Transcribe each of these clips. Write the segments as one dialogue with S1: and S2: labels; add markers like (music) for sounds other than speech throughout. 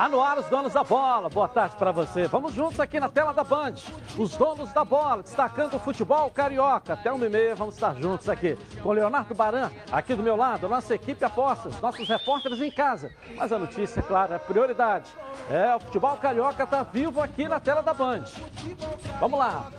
S1: Tá no ar os donos da bola. Boa tarde para você. Vamos juntos aqui na tela da Band. Os donos da bola, destacando o futebol carioca. Até uma e meia vamos estar juntos aqui com Leonardo Baran, aqui do meu lado, nossa equipe apostas, nossos repórteres em casa. Mas a notícia, é claro, é prioridade. É, o futebol carioca tá vivo aqui na tela da Band. Vamos lá.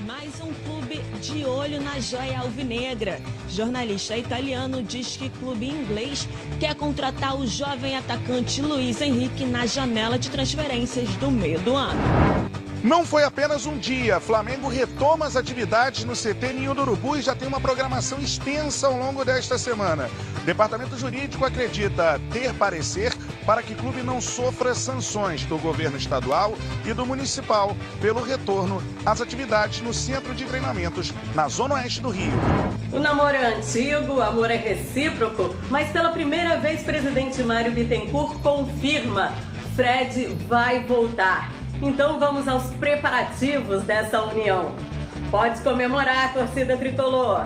S2: Mais um clube de olho na joia alvinegra. Jornalista italiano diz que clube inglês quer contratar o jovem atacante Luiz Henrique na janela de transferências do meio do ano.
S3: Não foi apenas um dia. Flamengo retoma as atividades no CT Ninho do Urubu e já tem uma programação extensa ao longo desta semana. Departamento Jurídico acredita ter parecer para que o clube não sofra sanções do governo estadual e do municipal pelo retorno às atividades no centro de treinamentos na zona oeste do Rio.
S4: O namoro é antigo, o amor é recíproco, mas pela primeira vez, presidente Mário Bittencourt confirma: Fred vai voltar. Então vamos aos preparativos dessa união. Pode comemorar, torcida tricolor.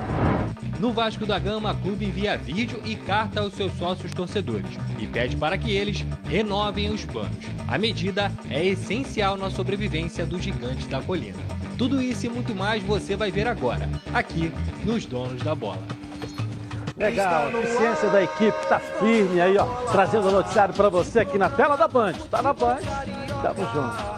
S5: No Vasco da Gama, a clube envia vídeo e carta aos seus sócios torcedores e pede para que eles renovem os planos. A medida é essencial na sobrevivência do gigante da colina. Tudo isso e muito mais você vai ver agora, aqui nos Donos da Bola.
S1: Legal, a eficiência da equipe está firme aí, ó, trazendo o noticiário para você aqui na tela da Band. Tá na Band, tamo junto.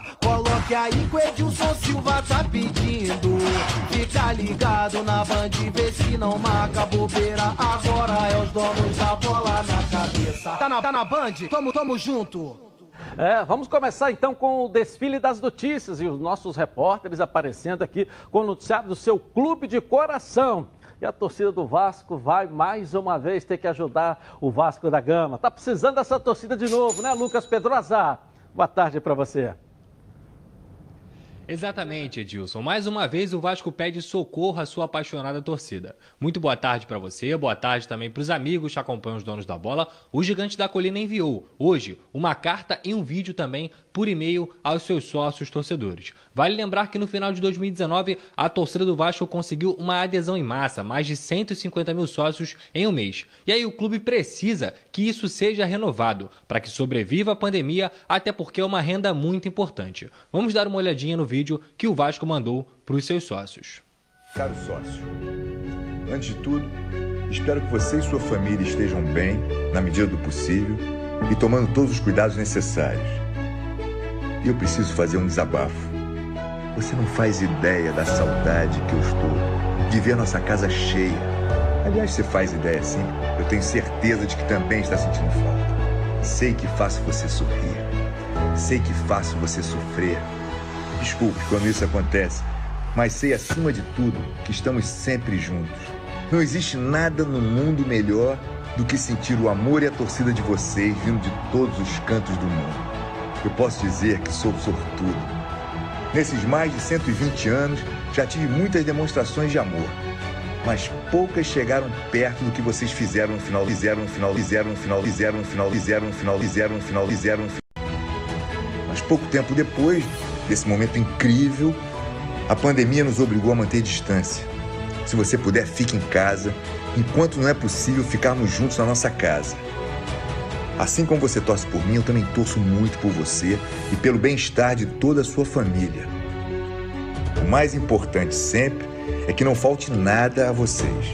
S6: coloque aí que o Edilson Silva tá pedindo. Fica ligado na band, vê se não marca bobeira. Agora é os donos da bola na cabeça. Tá na, tá na band? Tamo, tamo junto.
S1: É, vamos começar então com o desfile das notícias e os nossos repórteres aparecendo aqui com o noticiário do seu clube de coração. E a torcida do Vasco vai mais uma vez ter que ajudar o Vasco da Gama. Tá precisando dessa torcida de novo, né, Lucas Pedrosa? Boa tarde para você.
S5: Exatamente, Edilson. Mais uma vez o Vasco pede socorro à sua apaixonada torcida. Muito boa tarde para você, boa tarde também para os amigos que acompanham os donos da bola. O Gigante da Colina enviou hoje uma carta e um vídeo também por e-mail aos seus sócios torcedores. Vale lembrar que no final de 2019 a torcida do Vasco conseguiu uma adesão em massa, mais de 150 mil sócios em um mês. E aí o clube precisa que isso seja renovado para que sobreviva a pandemia, até porque é uma renda muito importante. Vamos dar uma olhadinha no vídeo que o Vasco mandou para os seus sócios.
S7: Caro sócio, antes de tudo, espero que você e sua família estejam bem, na medida do possível, e tomando todos os cuidados necessários. E eu preciso fazer um desabafo. Você não faz ideia da saudade que eu estou de ver nossa casa cheia. Aliás, você faz ideia sim. Eu tenho certeza de que também está sentindo falta. Sei que faço você sorrir. Sei que faço você sofrer. Desculpe quando isso acontece, mas sei acima de tudo que estamos sempre juntos. Não existe nada no mundo melhor do que sentir o amor e a torcida de vocês vindo de todos os cantos do mundo. Eu posso dizer que sou sortudo Nesses mais de 120 anos, já tive muitas demonstrações de amor, mas poucas chegaram perto do que vocês fizeram no final, fizeram no final, fizeram no final, fizeram no final, fizeram no final, fizeram no final, fizeram no final. Mas pouco tempo depois desse momento incrível, a pandemia nos obrigou a manter distância. Se você puder, fique em casa, enquanto não é possível ficarmos juntos na nossa casa. Assim como você torce por mim, eu também torço muito por você e pelo bem-estar de toda a sua família. O mais importante sempre é que não falte nada a vocês.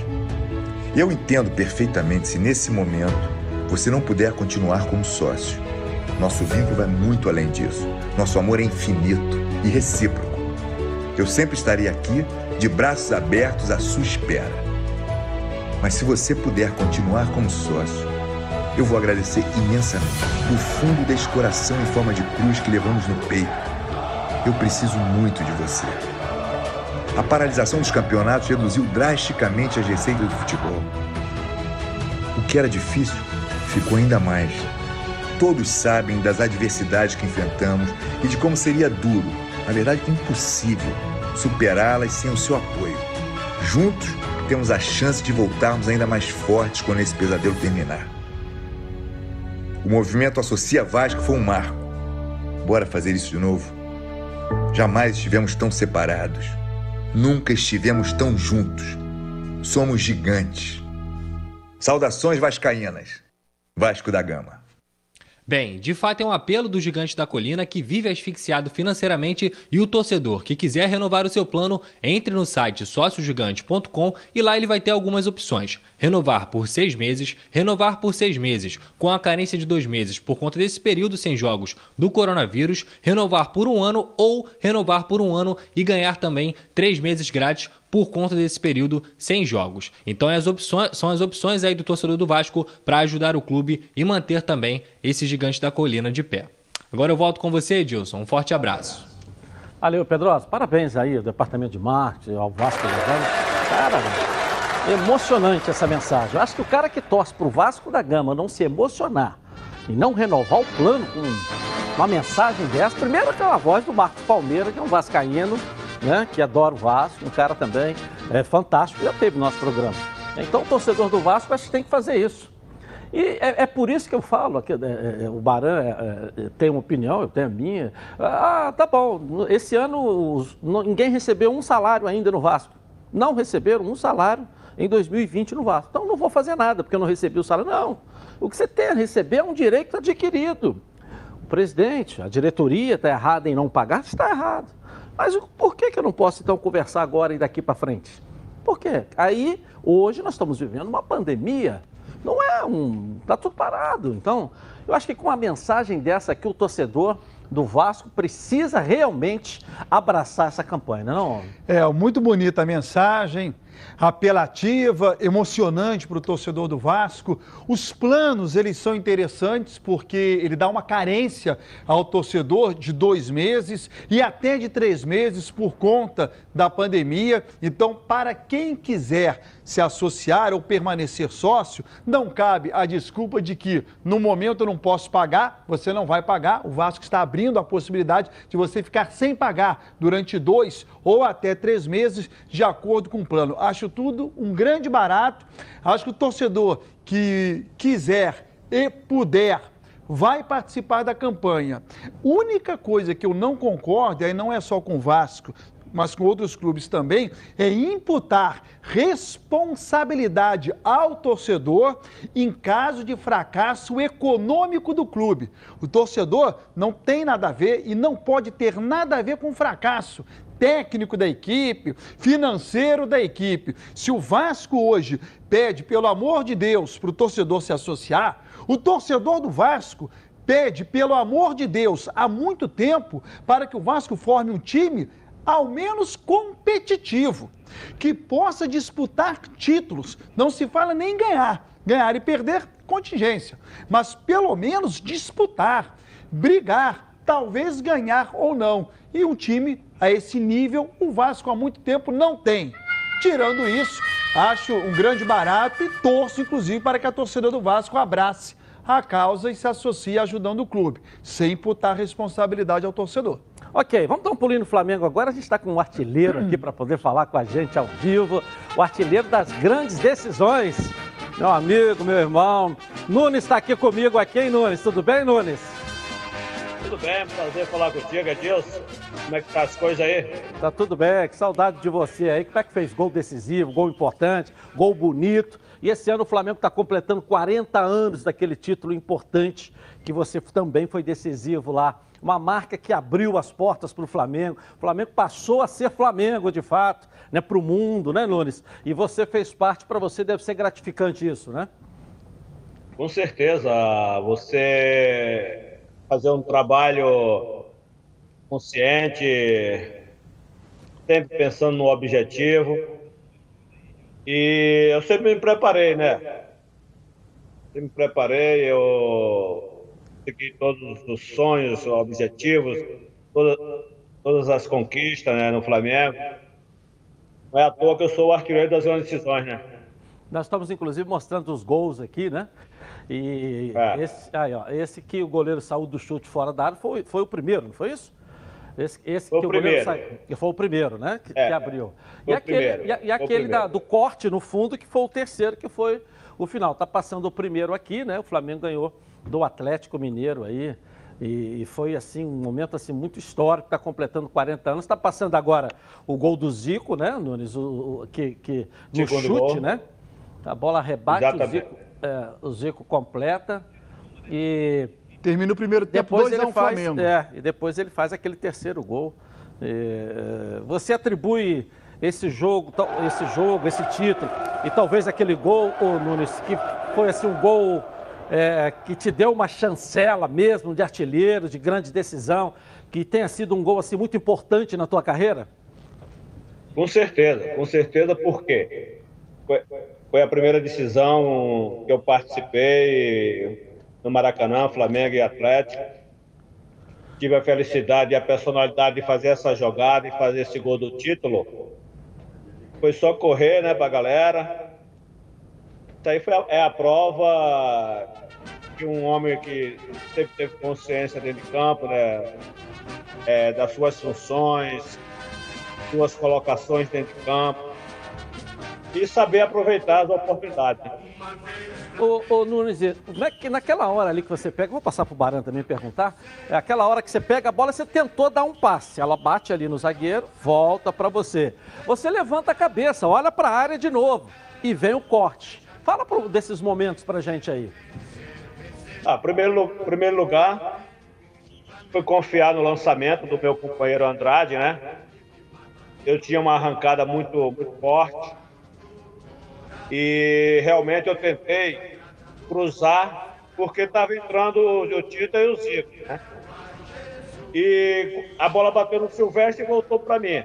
S7: Eu entendo perfeitamente se nesse momento você não puder continuar como sócio. Nosso vínculo vai muito além disso. Nosso amor é infinito e recíproco. Eu sempre estarei aqui, de braços abertos à sua espera. Mas se você puder continuar como sócio, eu vou agradecer imensamente, do fundo deste coração em forma de cruz que levamos no peito. Eu preciso muito de você. A paralisação dos campeonatos reduziu drasticamente as receitas do futebol. O que era difícil ficou ainda mais. Todos sabem das adversidades que enfrentamos e de como seria duro, na verdade impossível, superá-las sem o seu apoio. Juntos, temos a chance de voltarmos ainda mais fortes quando esse pesadelo terminar. O movimento Associa Vasco foi um marco. Bora fazer isso de novo? Jamais estivemos tão separados. Nunca estivemos tão juntos. Somos gigantes. Saudações vascaínas. Vasco da Gama.
S5: Bem, de fato é um apelo do gigante da colina que vive asfixiado financeiramente e o torcedor que quiser renovar o seu plano, entre no site sóciogigante.com e lá ele vai ter algumas opções. Renovar por seis meses, renovar por seis meses, com a carência de dois meses por conta desse período sem jogos do coronavírus, renovar por um ano ou renovar por um ano e ganhar também três meses grátis por conta desse período sem jogos. Então as opções, são as opções aí do torcedor do Vasco para ajudar o clube e manter também esse gigante da colina de pé. Agora eu volto com você, Edilson. Um forte abraço.
S1: Valeu, Pedroso. Parabéns aí ao Departamento de Marketing, ao Vasco da Gama. Cara, emocionante essa mensagem. Eu acho que o cara que torce para o Vasco da Gama não se emocionar e não renovar o plano com uma mensagem dessa, primeiro que é voz do Marcos Palmeira, que é um vascaíno, né, que adora o Vasco, um cara também é, fantástico, já teve no nosso programa. Então, o torcedor do Vasco acho que tem que fazer isso. E é, é por isso que eu falo, que é, é, o Baran é, é, tem uma opinião, eu tenho a minha. Ah, tá bom, esse ano ninguém recebeu um salário ainda no Vasco. Não receberam um salário em 2020 no Vasco. Então não vou fazer nada, porque eu não recebi o salário. Não. O que você tem a receber é um direito adquirido. O presidente, a diretoria está errada em não pagar? Está errado. Mas por que, que eu não posso, então, conversar agora e daqui para frente? Por quê? Aí, hoje, nós estamos vivendo uma pandemia. Não é um. Está tudo parado. Então, eu acho que com uma mensagem dessa aqui, o torcedor do Vasco precisa realmente abraçar essa campanha, não?
S8: É, muito bonita a mensagem apelativa, emocionante para o torcedor do Vasco. Os planos, eles são interessantes porque ele dá uma carência ao torcedor de dois meses e até de três meses por conta da pandemia. Então, para quem quiser se associar ou permanecer sócio, não cabe a desculpa de que no momento eu não posso pagar, você não vai pagar. O Vasco está abrindo a possibilidade de você ficar sem pagar durante dois ou até três meses, de acordo com o plano. Acho tudo um grande barato. Acho que o torcedor que quiser e puder vai participar da campanha. Única coisa que eu não concordo, e aí não é só com o Vasco, mas com outros clubes também, é imputar responsabilidade ao torcedor em caso de fracasso econômico do clube. O torcedor não tem nada a ver e não pode ter nada a ver com fracasso técnico da equipe, financeiro da equipe. Se o Vasco hoje pede, pelo amor de Deus, para o torcedor se associar, o torcedor do Vasco pede, pelo amor de Deus, há muito tempo, para que o Vasco forme um time ao menos competitivo, que possa disputar títulos. Não se fala nem ganhar. Ganhar e perder, contingência. Mas pelo menos disputar, brigar, talvez ganhar ou não. E um time a esse nível, o Vasco há muito tempo não tem. Tirando isso, acho um grande barato e torço, inclusive, para que a torcida do Vasco abrace a causa e se associe ajudando o clube, sem imputar responsabilidade ao torcedor.
S1: Ok, vamos dar um pulinho no Flamengo agora. A gente está com um artilheiro aqui para poder falar com a gente ao vivo. O artilheiro das grandes decisões. Meu amigo, meu irmão. Nunes está aqui comigo aqui, hein, Nunes? Tudo bem, Nunes?
S9: Tudo bem, prazer falar contigo, Edilson. Como é que tá as coisas aí?
S1: Tá tudo bem, que saudade de você aí. Como é que fez gol decisivo, gol importante, gol bonito. E esse ano o Flamengo está completando 40 anos daquele título importante que você também foi decisivo lá uma marca que abriu as portas para o Flamengo. O Flamengo passou a ser Flamengo, de fato, né, para o mundo, né, Nunes? E você fez parte, para você deve ser gratificante isso, né?
S9: Com certeza. Você fazer um trabalho consciente, sempre pensando no objetivo. E eu sempre me preparei, né? Sempre me preparei, eu consegui todos os sonhos, objetivos, todas, todas as conquistas né, no Flamengo. Não é à toa que eu sou o artilheiro das grandes decisões, né?
S1: Nós estamos, inclusive, mostrando os gols aqui, né? E é. esse, aí, ó, esse que o goleiro saiu do chute fora da área foi, foi o primeiro, não foi isso? Esse, esse
S9: Foi
S1: que
S9: o primeiro.
S1: saiu. Que foi o primeiro, né? Que,
S9: É,
S1: que abriu. E aquele, e, e aquele da- do corte no fundo, que foi o terceiro, que foi o final. Tá passando o primeiro aqui, né? O Flamengo ganhou do Atlético Mineiro aí. E, e foi assim um momento assim muito histórico, está completando 40 anos. Está passando agora o gol do Zico, né, Nunes? O, o- que, que no
S9: Segundo
S1: chute,
S9: gol.
S1: né? A bola rebate, o. Zico, é, o Zico completa. E
S8: Termina o primeiro tempo,
S1: depois
S8: 2
S1: ele
S8: a 1
S1: faz,
S8: Flamengo.
S1: é, e depois ele faz aquele terceiro gol. É, você atribui esse jogo, esse jogo, esse título e talvez aquele gol, ô Nunes, que foi assim um gol é, que te deu uma chancela mesmo de artilheiro, de grande decisão, que tenha sido um gol assim muito importante na tua carreira?
S9: Com certeza, com certeza, por quê? Foi, foi a primeira decisão que eu participei no Maracanã, Flamengo e Atlético. Tive a felicidade e a personalidade de fazer essa jogada e fazer esse gol do título. Foi só correr, né, pra galera. Aí foi a, é a prova que um homem que sempre teve consciência dentro de campo, né, é, das suas funções, suas colocações dentro de campo e saber aproveitar as oportunidades.
S1: Ô, ô Nunes, é que naquela hora ali que você pega, vou passar pro Baran também perguntar, é aquela hora que você pega a bola, você tentou dar um passe, ela bate ali no zagueiro, volta para você. Você levanta a cabeça, olha para a área de novo e vem o corte. Fala pro- desses momentos pra gente aí.
S9: Ah, primeiro, primeiro lugar, foi confiar no lançamento do meu companheiro Andrade, né? Eu tinha uma arrancada muito, muito forte e realmente eu tentei cruzar porque estava entrando o Tita e o Zico, né? E a bola bateu no Silvestre e voltou para mim.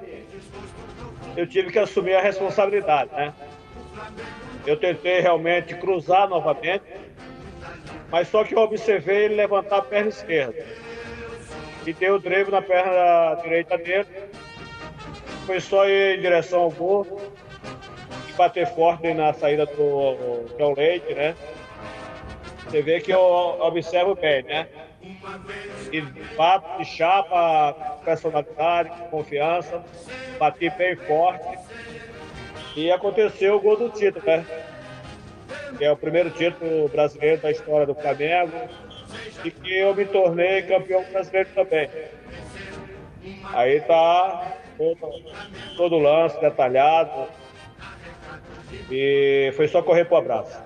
S9: Eu tive que assumir a responsabilidade, né? Eu tentei realmente cruzar novamente, mas só que eu observei ele levantar a perna esquerda. E deu o drible na perna direita dele. Foi só ir em direção ao gol e bater forte na saída do João Leite, né? Você vê que eu observo bem, né? E bato de chapa, personalidade, confiança, bati bem forte. E aconteceu o gol do título, né? Que é o primeiro título brasileiro da história do Flamengo e que eu me tornei campeão brasileiro também. Aí tá todo, todo o lance detalhado e foi só correr pro abraço.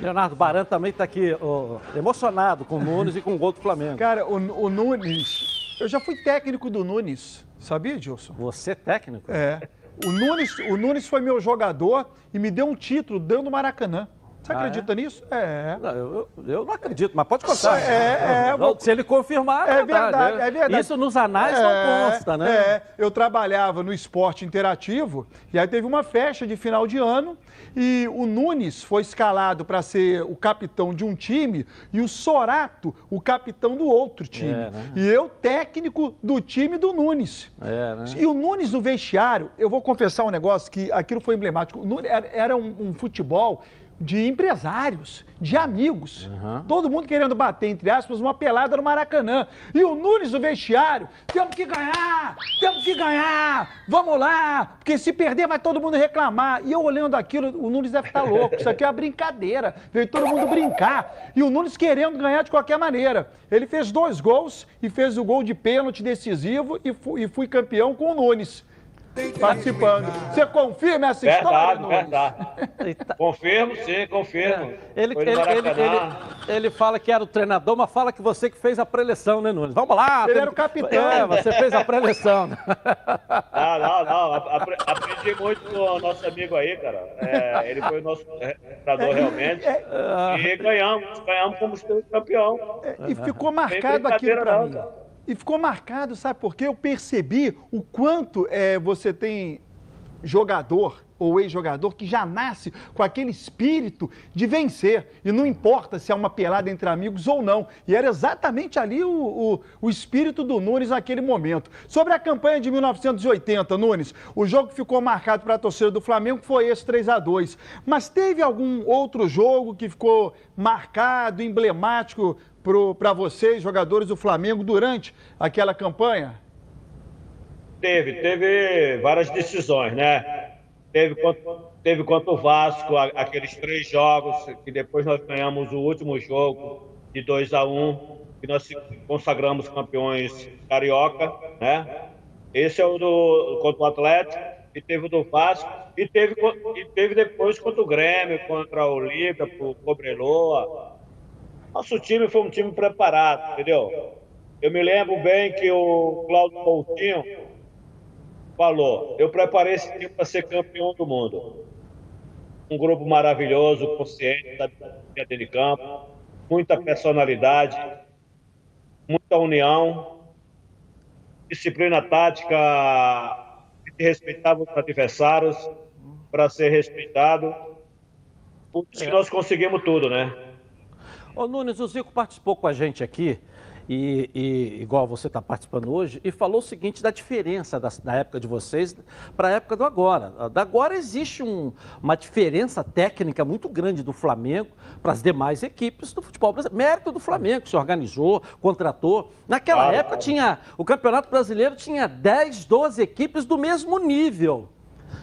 S1: Leonardo Baran também está aqui ó, emocionado com o Nunes e com o gol do Flamengo.
S8: Cara, o, o Nunes. Eu já fui técnico do Nunes, sabia, Gilson?
S1: Você técnico?
S8: É. O Nunes, o Nunes foi meu jogador e me deu um título dando Maracanã. Você
S1: Ah,
S8: acredita nisso? É.
S1: Não, eu, eu- não acredito, mas pode contar.
S8: É, é, vou-
S1: Se ele confirmar, é,
S8: É verdade, é verdade.
S1: Isso nos anais não consta, né?
S8: É, eu trabalhava no esporte interativo e aí teve uma festa de final de ano e o Nunes foi escalado para ser o capitão de um time e o Sorato o capitão do outro time.
S1: É, né?
S8: E eu técnico do time do Nunes.
S1: É, né?
S8: E o Nunes no vestiário, eu vou confessar um negócio que aquilo foi emblemático. Era um, um futebol de empresários, de amigos. Todo mundo querendo bater, entre aspas, uma pelada no Maracanã. E o Nunes no vestiário, temos que ganhar, temos que ganhar, vamos lá, porque se perder vai todo mundo reclamar. E eu olhando aquilo, o Nunes deve estar louco, isso aqui é uma brincadeira, veio todo mundo brincar. E o Nunes querendo ganhar de qualquer maneira. Ele fez dois gols e fez o gol de pênalti decisivo e fui, e fui campeão com o Nunes. Participando. Você confirma essa história,
S9: Verdade,
S8: Nunes?
S9: verdade. Confirmo, sim, confirmo.
S1: Ele,
S9: no
S1: ele, ele, ele- ele fala que era o treinador, mas fala que você que fez a pré-eleição, né, Nunes? Vamos lá!
S8: Ele era o capitão.
S1: É, você fez a pré-eleição. né? (laughs)
S9: Ah, não, não. apre- Aprendi muito com o nosso amigo aí, cara. É, ele foi o nosso treinador realmente. E ganhamos, ganhamos como campeão.
S8: E ficou marcado aquilo
S9: brincadeira,
S8: para
S9: não,
S8: mim. E ficou marcado, sabe por quê? Eu percebi o quanto é, você tem jogador ou ex-jogador que já nasce com aquele espírito de vencer. E não importa se é uma pelada entre amigos ou não. E era exatamente ali o, o, o espírito do Nunes naquele momento. Sobre a campanha de 1980, Nunes, o jogo que ficou marcado para a torcida do Flamengo foi esse 3 a 2 Mas teve algum outro jogo que ficou marcado, emblemático para vocês, jogadores do Flamengo, durante aquela campanha?
S9: Teve, teve várias decisões, né? Teve contra, teve contra o Vasco aqueles três jogos, que depois nós ganhamos o último jogo de 2 a 1 um, que nós consagramos campeões carioca, né? Esse é o do contra o Atlético, e teve o do Vasco, e teve, e teve depois contra o Grêmio, contra o Liverpool, o Cobreloa. Nosso time foi um time preparado, entendeu? Eu me lembro bem que o Cláudio Coutinho falou: eu preparei esse time para ser campeão do mundo. Um grupo maravilhoso, consciente da dentro de campo, muita personalidade, muita união, disciplina tática, que respeitava os adversários para ser respeitado. Por isso que nós conseguimos tudo, né?
S1: Ô Nunes, o Zico participou com a gente aqui, e, e igual você está participando hoje, e falou o seguinte da diferença da, da época de vocês para a época do agora. Da agora existe um- uma diferença técnica muito grande do Flamengo para as demais equipes do futebol brasileiro. Mérito do Flamengo, que se organizou, contratou. Naquela
S9: Claro,
S1: época
S9: claro.
S1: tinha. O Campeonato Brasileiro tinha 10, 12 equipes do mesmo nível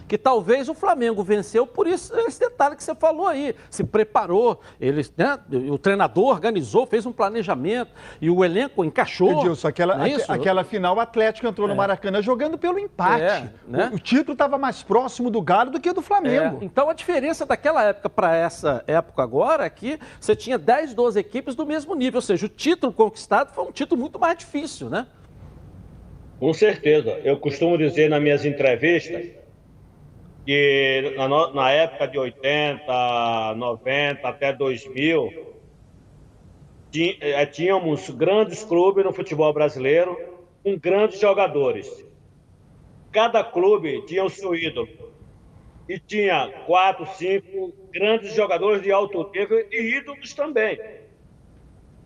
S1: que talvez o Flamengo venceu por isso, esse detalhe que você falou aí. Se preparou, ele, né, o treinador organizou, fez um planejamento e o elenco encaixou.
S8: Edilson, aquela,
S1: é
S8: aquela final, o Atlético entrou no Maracanã jogando pelo empate.
S1: É, né?
S8: o, o título estava mais próximo do Galo do que do Flamengo.
S1: É, então a diferença daquela época para essa época agora é que você tinha 10, 12 equipes do mesmo nível, ou seja, o título conquistado foi um título muito mais difícil, né?
S9: Com certeza. Eu costumo dizer nas minhas entrevistas que na, na época de 80, 90 até 2000, ti- eh, tínhamos grandes clubes no futebol brasileiro com grandes jogadores. Cada clube tinha o seu ídolo. E tinha quatro, cinco grandes jogadores de alto nível e ídolos também.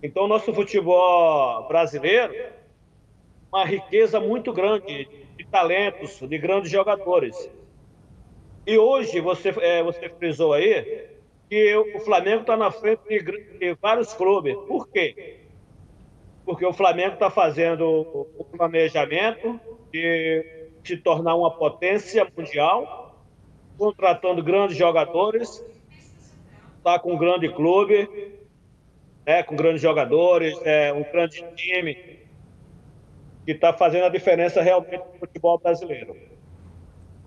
S9: Então, nosso futebol brasileiro uma riqueza muito grande de talentos, de grandes jogadores. E hoje, você, é, você frisou aí, que o Flamengo está na frente de, de vários clubes. Por quê? Porque o Flamengo está fazendo o planejamento de se tornar uma potência mundial, contratando grandes jogadores, está com um grande clube, né, com grandes jogadores, é, um grande time que está fazendo a diferença realmente no futebol brasileiro.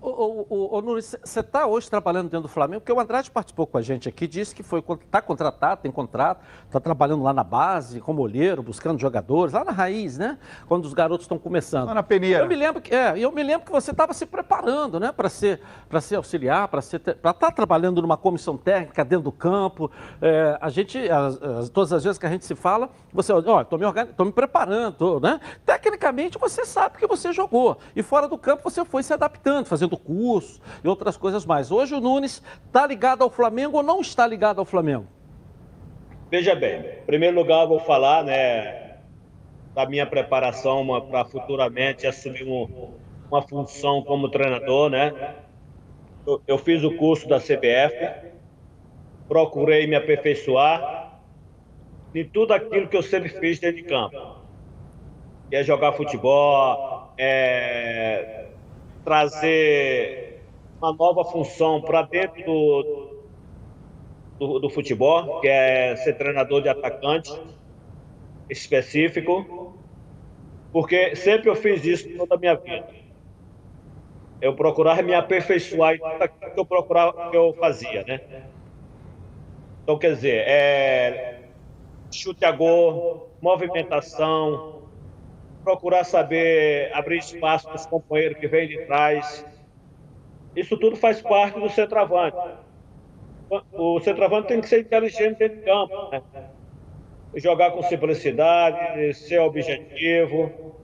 S1: Ô, Nunes, você está hoje trabalhando dentro do Flamengo, porque o Andrade participou com a gente aqui, disse que foi está contratado, tem contrato, está trabalhando lá na base, como olheiro, buscando jogadores, lá na raiz, né? Quando os garotos estão começando.
S8: Lá na peneira.
S1: Eu me lembro que, é, eu me lembro que você estava se preparando, né, para ser, para ser auxiliar, para estar trabalhando numa comissão técnica dentro do campo. É, a gente, as- as- todas as vezes que a gente se fala, você, ó, estou me, organi- tô me preparando, tô, né? Tecnicamente você sabe que você jogou e fora do campo você foi se adaptando, fazendo curso e outras coisas mais. Hoje o Nunes está ligado ao Flamengo ou não está ligado ao Flamengo?
S9: Veja bem, em primeiro lugar, eu vou falar né, da minha preparação para futuramente assumir um- uma função como treinador. Né? Eu, eu fiz o curso da CBF, procurei me aperfeiçoar em tudo aquilo que eu sempre fiz dentro de campo. Que é jogar futebol, é, trazer uma nova função para dentro do, do, do futebol, que é ser treinador de atacante específico, porque sempre eu fiz isso toda a minha vida. Eu procurava me aperfeiçoar em tudo aquilo que eu procurava, que eu fazia, né? Então, quer dizer, é, chute a gol, movimentação, procurar saber abrir espaço para os companheiros que vêm de trás. Isso tudo faz parte do centroavante o centroavante tem que ser inteligente dentro de campo, né? jogar com simplicidade, ser objetivo.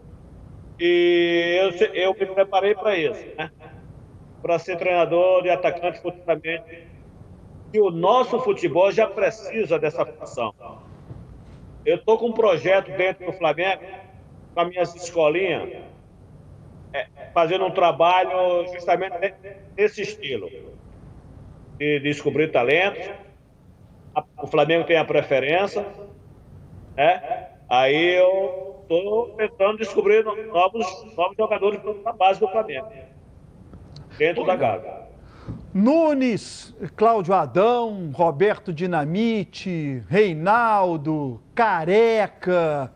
S9: E eu, eu me preparei para isso, né? para ser treinador de atacante futuramente. E o nosso futebol já precisa dessa função. Eu estou com um projeto dentro do Flamengo, com as minhas escolinhas, é, fazendo um trabalho justamente nesse estilo de descobrir talentos. O Flamengo tem a preferência, né? Aí eu estou tentando descobrir novos, novos jogadores para a base do Flamengo. Dentro da Gávea.
S8: Nunes, Cláudio Adão, Roberto Dinamite, Reinaldo, Careca.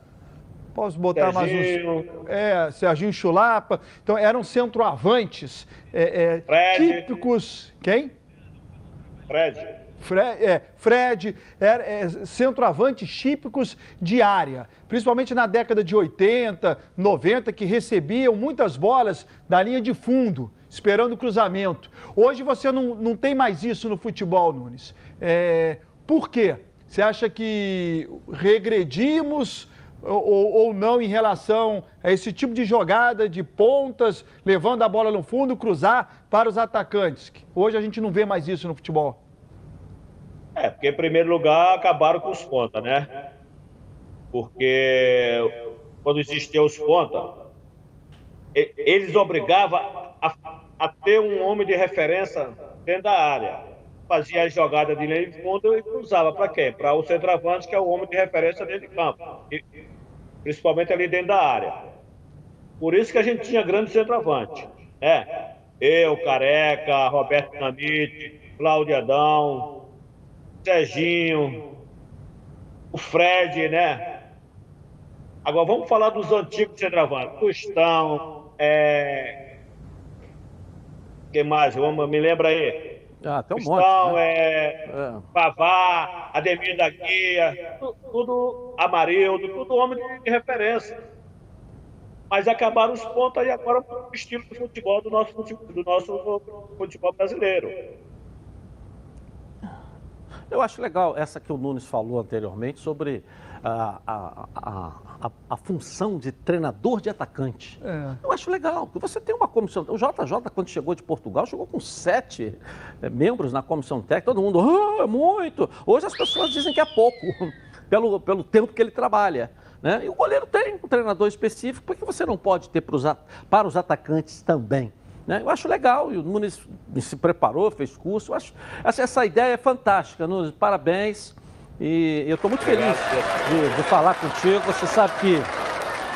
S8: Posso botar
S9: Serginho.
S8: mais uns. É, Serginho Chulapa. Então, eram centroavantes é, é, típicos. Quem?
S9: Fred.
S8: Fred, é, Fred era, é, centroavantes típicos de área, principalmente na década de 80, 90, que recebiam muitas bolas da linha de fundo, esperando o cruzamento. Hoje você não, não tem mais isso no futebol, Nunes. É, por quê? Você acha que regredimos ou, ou não em relação a esse tipo de jogada de pontas, levando a bola no fundo, cruzar para os atacantes? Hoje a gente não vê mais isso no futebol.
S9: É, porque em primeiro lugar acabaram com os pontas, né? Porque quando existiam os pontas, eles obrigavam a, a ter um homem de referência dentro da área. Fazia a jogada de linha de fundo e cruzava para quem? Para o centroavante, que é o homem de referência dentro de campo. E- principalmente ali dentro da área. Por isso que a gente tinha grande centroavante. Né? Eu, Careca, Roberto Namite, Cláudio Adão, Serginho, o Fred, né? Agora vamos falar dos antigos centroavantes. Tostão, é... Quem mais? Vamos, me lembra aí.
S1: Ah, tem um monte.
S9: Tostão,
S1: né?
S9: é...
S1: É.
S9: Pavá, Ademir da Guia, tu- tudo Amarildo, tudo homem de referência. Mas acabaram os pontos aí agora o estilo de futebol do nosso futebol, do nosso futebol brasileiro.
S1: Eu acho legal essa que o Nunes falou anteriormente sobre a, a, a, a, função de treinador de atacante.
S8: É.
S1: Eu acho legal, você tem uma comissão. O JJ, quando chegou de Portugal, chegou com sete eh, membros na comissão técnica. Todo mundo, ah, é muito. Hoje as pessoas dizem que é pouco, (laughs) pelo, pelo tempo que ele trabalha. Né? E o goleiro tem um treinador específico, porque você não pode ter para os, para os atacantes também. né? Eu acho legal, e o Nunes se preparou, fez curso. Eu acho, essa, essa ideia é fantástica, Nunes. Parabéns. E eu estou muito feliz de, de falar contigo. Você sabe que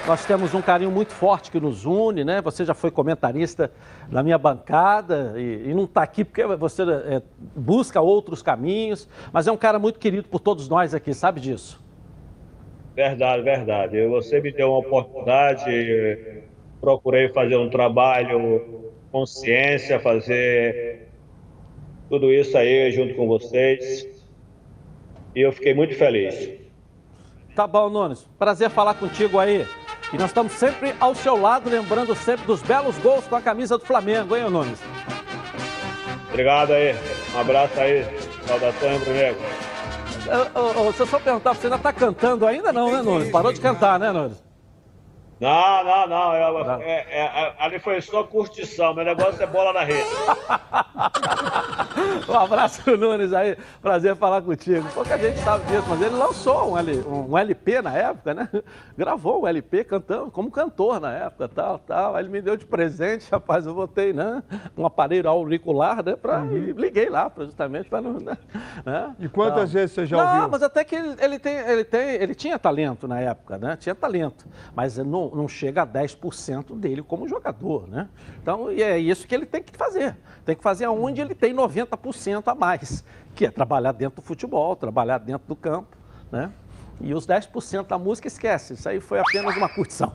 S1: nós temos um carinho muito forte que nos une, né? Você já foi comentarista na minha bancada e, e não está aqui porque você é, busca outros caminhos, mas é um cara muito querido por todos nós aqui, sabe disso?
S9: Verdade, verdade. Você me deu uma oportunidade, procurei fazer um trabalho com ciência, fazer tudo isso aí junto com vocês. E eu fiquei muito feliz.
S1: Tá bom, Nunes. Prazer falar contigo aí. E nós estamos sempre ao seu lado, lembrando sempre dos belos gols com a camisa do Flamengo, hein, Nunes?
S9: Obrigado aí. Um abraço aí. Saudações, Brunego.
S1: Se eu só perguntar, você ainda está cantando ainda não, né, Nunes? Parou de cantar, né, Nunes?
S9: Não, não, não. eu- é- é- ali foi só curtição. Meu negócio é bola na rede. (laughs)
S1: Um abraço Nunes aí, prazer falar contigo. Pouca gente sabe disso, mas ele lançou um, L- um LP na época, né? (laughs) Gravou um LP cantando, como cantor na época, tal, tal. Aí ele me deu de presente, rapaz, eu botei, né? Um aparelho auricular, né? Pra, e liguei lá, pra, justamente para não. Né? né,
S8: E quantas
S1: tal.
S8: vezes você já
S1: não,
S8: ouviu?
S1: mas até que ele, ele tem, ele tem, ele tinha talento na época, né? Tinha talento, mas não, não chega a 10% dele como jogador, né? Então, é isso que ele tem que fazer. Tem que fazer aonde ele tem 90% a mais, que é trabalhar dentro do futebol, trabalhar dentro do campo, né? E os 10% da música esquece, isso aí foi apenas uma curtição.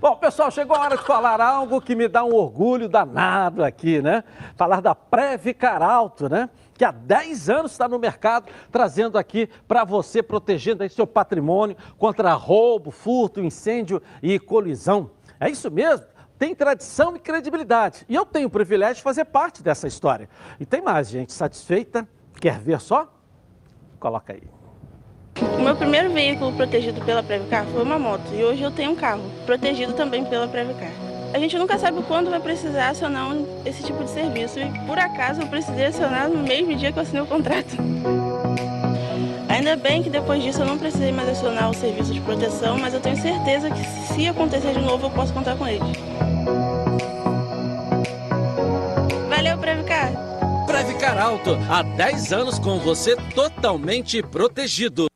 S1: Bom, pessoal, chegou a hora de falar algo que me dá um orgulho danado aqui, né? Falar da Previcar Alto, né? Que há 10 anos está no mercado, trazendo aqui para você, protegendo aí seu patrimônio contra roubo, furto, incêndio e colisão. É isso mesmo? Tem tradição e credibilidade. E eu tenho o privilégio de fazer parte dessa história. E tem mais, gente. Satisfeita? Quer ver só? Coloca aí.
S10: O meu primeiro veículo protegido pela Previcar foi uma moto e hoje eu tenho um carro protegido também pela Previcar. A gente nunca sabe quando vai precisar acionar esse tipo de serviço e por acaso eu precisei acionar no mesmo dia que eu assinei o contrato. Ainda bem que depois disso eu não precisei mais acionar o serviço de proteção, mas eu tenho certeza que se acontecer de novo eu posso contar com eles. Valeu, Previcar!
S11: Previcar Alto, há 10 anos com você totalmente protegido.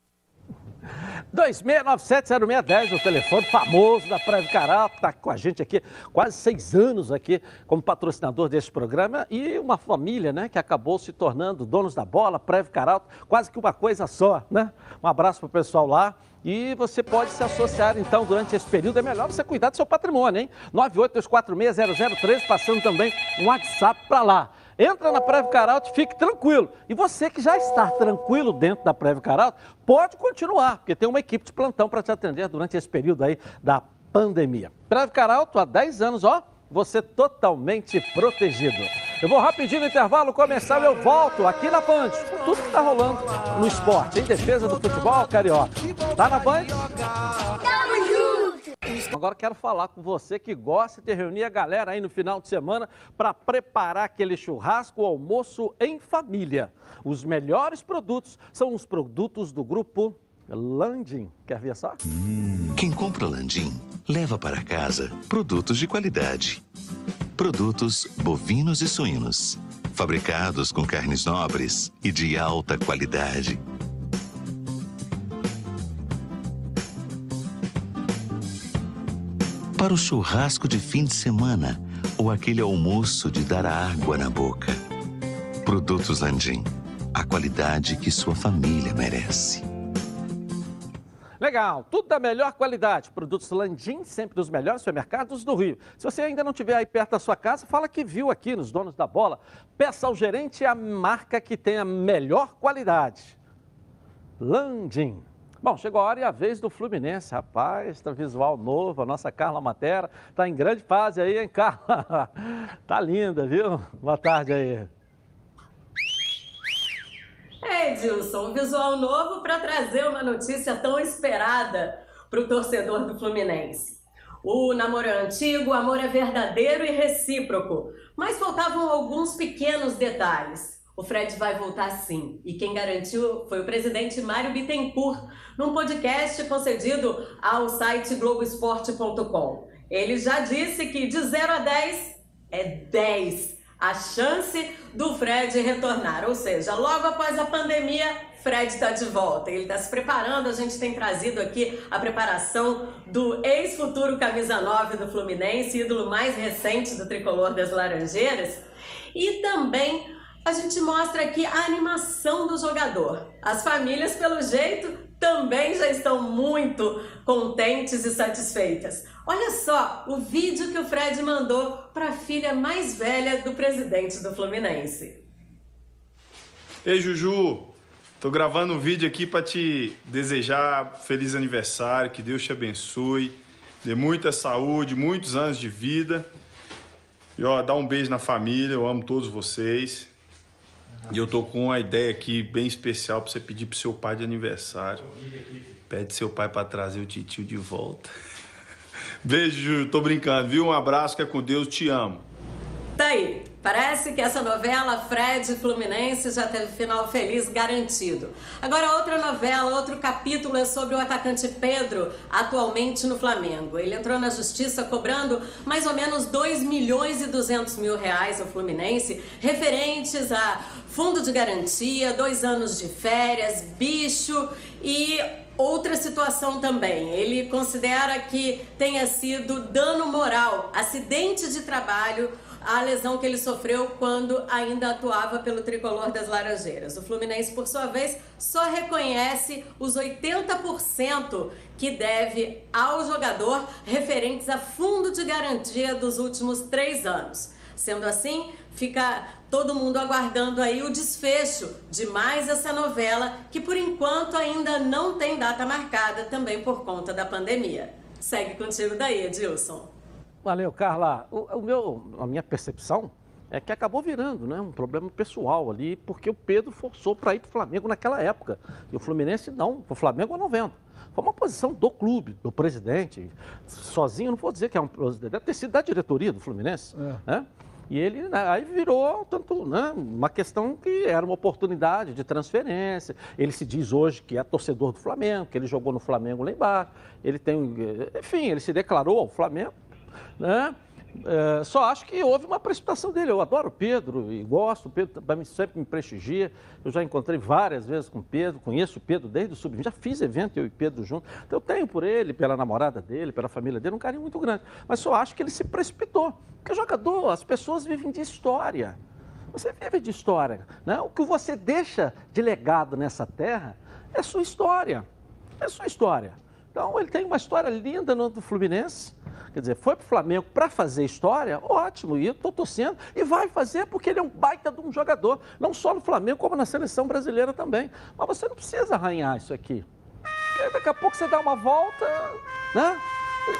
S1: 26970610, o telefone famoso da Praia do que está com a gente aqui quase seis anos aqui como patrocinador desse programa e uma família, né, que acabou se tornando donos da bola, Praia do Caral, quase que uma coisa só, né? Um abraço para o pessoal lá. E você pode se associar, então, durante esse período. É melhor você cuidar do seu patrimônio, hein? 982460013, passando também um WhatsApp para lá. Entra na Prévio Caralto, fique tranquilo. E você que já está tranquilo dentro da Prévio Caralto, pode continuar, porque tem uma equipe de plantão para te atender durante esse período aí da pandemia. Prévio Caralto, há 10 anos, ó, você totalmente protegido. Eu vou rapidinho no intervalo começar, eu volto aqui na Band, tudo que está rolando no esporte, em defesa do futebol carioca. Tá na Band? Agora quero falar com você que gosta de reunir a galera aí no final de semana para preparar aquele churrasco, almoço em família. Os melhores produtos são os produtos do grupo Landim. Quer ver só?
S11: Quem compra Landim leva para casa produtos de qualidade. Produtos bovinos e suínos, fabricados com carnes nobres e de alta qualidade. Para o churrasco de fim de semana ou aquele almoço de dar água na boca. Produtos Landim, a qualidade que sua família merece.
S1: Legal, tudo da melhor qualidade. Produtos Landim, sempre dos melhores supermercados do Rio. Se você ainda não estiver aí perto da sua casa, fala que viu aqui nos Donos da Bola. Peça ao gerente a marca que tem a melhor qualidade. Landim. Bom, chegou a hora e a vez do Fluminense. Rapaz, tá visual novo, a nossa Carla Matera tá em grande fase aí, hein, Carla? (laughs) Tá linda, viu? Boa tarde aí.
S4: É, Edilson, visual novo para trazer uma notícia tão esperada para o torcedor do Fluminense. O namoro é antigo, o amor é verdadeiro e recíproco, mas faltavam alguns pequenos detalhes. O Fred vai voltar sim, e quem garantiu foi o presidente Mário Bittencourt, num podcast concedido ao site Globoesporte.com. Ele já disse que de 0 a 10 é 10 a chance do Fred retornar. Ou seja, logo após a pandemia, Fred está de volta. Ele está se preparando. A gente tem trazido aqui a preparação do ex-futuro camisa 9 do Fluminense, ídolo mais recente do tricolor das Laranjeiras. E também a gente mostra aqui a animação do jogador. As famílias, pelo jeito, também já estão muito contentes e satisfeitas. Olha só o vídeo que o Fred mandou para a filha mais velha do presidente do Fluminense.
S12: Ei, Juju, tô gravando um vídeo aqui para te desejar feliz aniversário, que Deus te abençoe, dê muita saúde, muitos anos de vida. E ó, dá um beijo na família, eu amo todos vocês. E eu tô com uma ideia aqui bem especial para você pedir pro seu pai de aniversário. Pede seu pai para trazer o titio de volta. (laughs) Beijo. Tô brincando, viu? Um abraço, que é com Deus. Te amo.
S4: Tá aí. Parece que essa novela Fred Fluminense já teve final feliz garantido. Agora outra novela, outro capítulo é sobre o atacante Pedro, atualmente no Flamengo. Ele entrou na justiça cobrando mais ou menos 2 milhões e 200 mil reais ao Fluminense, referentes a fundo de garantia, dois anos de férias, bicho e outra situação também. Ele considera que tenha sido dano moral, acidente de trabalho, a lesão que ele sofreu quando ainda atuava pelo tricolor das Laranjeiras. O Fluminense, por sua vez, só reconhece os 80% que deve ao jogador referentes a fundo de garantia dos últimos três anos. Sendo assim, fica todo mundo aguardando aí o desfecho de mais essa novela, que por enquanto ainda não tem data marcada, também por conta da pandemia. Segue contigo daí, Edilson.
S1: Valeu, Carla. O, o meu, a minha percepção é que acabou virando né, um problema pessoal ali, porque o Pedro forçou para ir para o Flamengo naquela época. E o Fluminense não, o Flamengo não vendo. Foi uma posição do clube, do presidente. Sozinho, não vou dizer que é um. Deve ter sido da diretoria do Fluminense. É. Né? E ele né, aí virou tanto né, uma questão que era uma oportunidade de transferência. Ele se diz hoje que é torcedor do Flamengo, que ele jogou no Flamengo lá embaixo. Ele tem, enfim, ele se declarou ao Flamengo, né? É, só acho que houve uma precipitação dele. Eu adoro o Pedro e gosto, o Pedro sempre me prestigia. Eu já encontrei várias vezes com o Pedro, conheço o Pedro desde o sub já fiz evento eu e Pedro junto. Então eu tenho por ele, pela namorada dele, pela família dele, um carinho muito grande. Mas só acho que ele se precipitou. Porque jogador, as pessoas vivem de história. Você vive de história. Né? O que você deixa de legado nessa terra é sua história. É sua história. Então ele tem uma história linda no do Fluminense Quer dizer, foi para o Flamengo para fazer história, ótimo, e estou torcendo, e vai fazer porque ele é um baita de um jogador, não só no Flamengo, como na seleção brasileira também. Mas você não precisa arranhar isso aqui. Porque daqui a pouco você dá uma volta, né?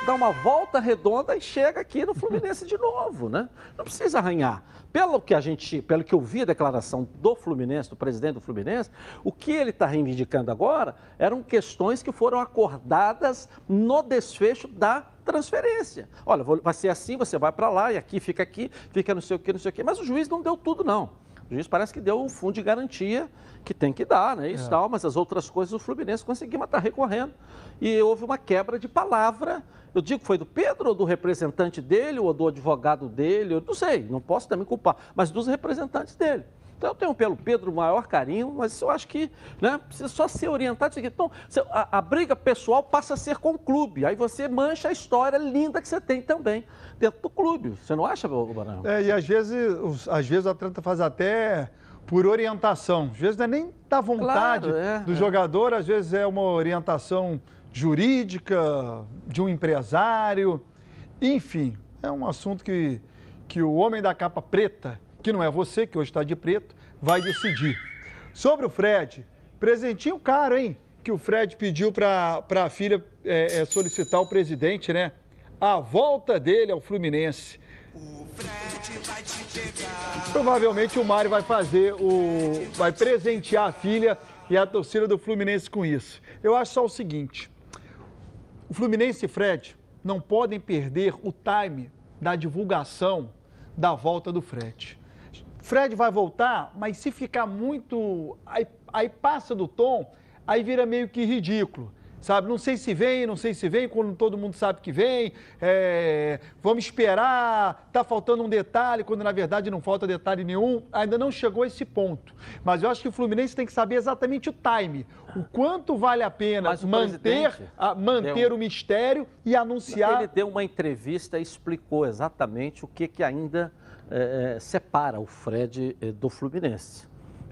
S1: Dá uma volta redonda e chega aqui no Fluminense de novo, né? Não precisa arranhar. Pelo que a gente, pelo que eu vi a declaração do Fluminense, do presidente do Fluminense, o que ele está reivindicando agora eram questões que foram acordadas no desfecho da transferência. Olha, vai ser assim, você vai para lá e aqui fica aqui, fica não sei o que, não sei o que. Mas o juiz não deu tudo, não. O juiz parece que deu o fundo de garantia que tem que dar, né? Isso é. tal, mas as outras coisas o Fluminense conseguiu, mas está recorrendo. E houve uma quebra de palavra. Eu digo que foi do Pedro ou do representante dele, ou do advogado dele, eu não sei, não posso também culpar, mas dos representantes dele. Então, eu tenho pelo Pedro o maior carinho, mas eu acho que né, precisa só ser orientado. Então, a, a, briga pessoal passa a ser com o clube. Aí você mancha a história linda que você tem também dentro do clube. Você não acha, Barão?
S8: É, e às vezes, às vezes o atleta faz até por orientação. Às vezes não é nem da vontade claro, é, do é. jogador, às vezes é uma orientação jurídica, de um empresário. Enfim, é um assunto que, que o homem da capa preta que não é você, que hoje está de preto, vai decidir. Sobre o Fred, presentinho caro, hein? Que o Fred pediu para a filha é, é, solicitar o presidente, né? A volta dele ao Fluminense. Provavelmente o Mário vai fazer o. vai presentear a filha e a torcida do Fluminense com isso. Eu acho só o seguinte: o Fluminense e Fred não podem perder o time da divulgação da volta do Fred. Fred vai voltar, mas se ficar muito. Aí, aí passa do tom, aí vira meio que ridículo sabe? Não sei se vem, não sei se vem, quando todo mundo sabe que vem, é, vamos esperar, tá faltando um detalhe, quando na verdade não falta detalhe nenhum, ainda não chegou a esse ponto. Mas eu acho que o Fluminense tem que saber exatamente o time, o quanto vale a pena manter, a, manter deu... o mistério e anunciar.
S1: Ele deu uma entrevista e explicou exatamente o que, que ainda é, separa o Fred é, do Fluminense.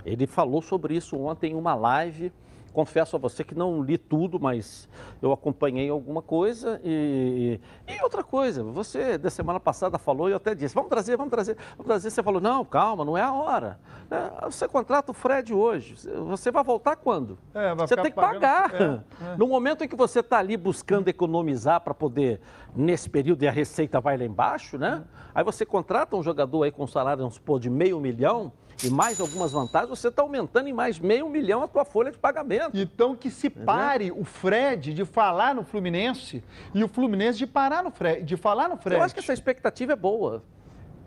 S1: Ele falou sobre isso ontem em uma live. Confesso a você que não li tudo, mas eu acompanhei alguma coisa. E, e outra coisa, você da semana passada falou e eu até disse: vamos trazer, vamos trazer, vamos trazer. Você falou: não, calma, não é a hora. É, você contrata o Fred hoje. Você vai voltar quando? É, vai você tem que pagar. É, (laughs) é. No momento em que você está ali buscando economizar para poder, nesse período, e a receita vai lá embaixo, né? Aí você contrata um jogador aí com salário, vamos supor, de meio milhão e mais algumas vantagens, você está aumentando em mais meio milhão a tua folha de pagamento.
S8: Então que se pare o Fred de falar no Fluminense e o Fluminense de parar no Fred, de falar no Fred.
S1: Eu acho que essa expectativa é boa.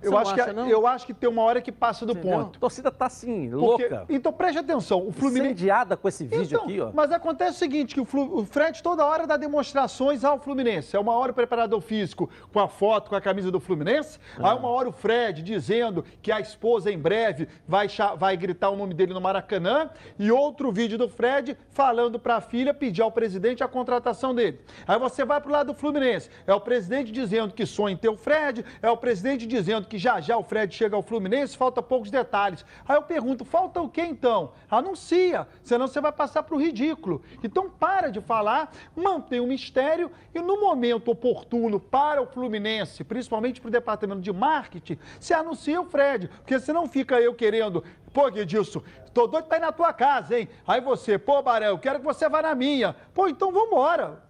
S8: Eu acho, acha, que, eu acho que tem uma hora que passa do Entendeu? ponto.
S1: A torcida tá assim, louca.
S8: Porque, então preste atenção, o Fluminense...
S1: Incendiada com esse vídeo então, aqui, ó.
S8: Mas acontece o seguinte, que o, Flu... o Fred toda hora dá demonstrações ao Fluminense. É uma hora o preparador físico com a foto, com a camisa do Fluminense. Ah. Aí uma hora o Fred dizendo que a esposa em breve vai, vai gritar o nome dele no Maracanã. E outro vídeo do Fred falando para a filha pedir ao presidente a contratação dele. Aí você vai pro lado do Fluminense. É o presidente dizendo que sonha em ter o Fred, é o presidente dizendo que que já já o Fred chega ao Fluminense, falta poucos detalhes. Aí eu pergunto, falta o que então? Anuncia, senão você vai passar para o ridículo. Então para de falar, mantém o mistério e no momento oportuno para o Fluminense, principalmente para o departamento de marketing, se anuncia o Fred, porque senão fica eu querendo Pô, Guedilson, tô doido para ir na tua casa, hein? Aí você, pô, Barão, eu quero que você vá na minha. Pô, então vambora.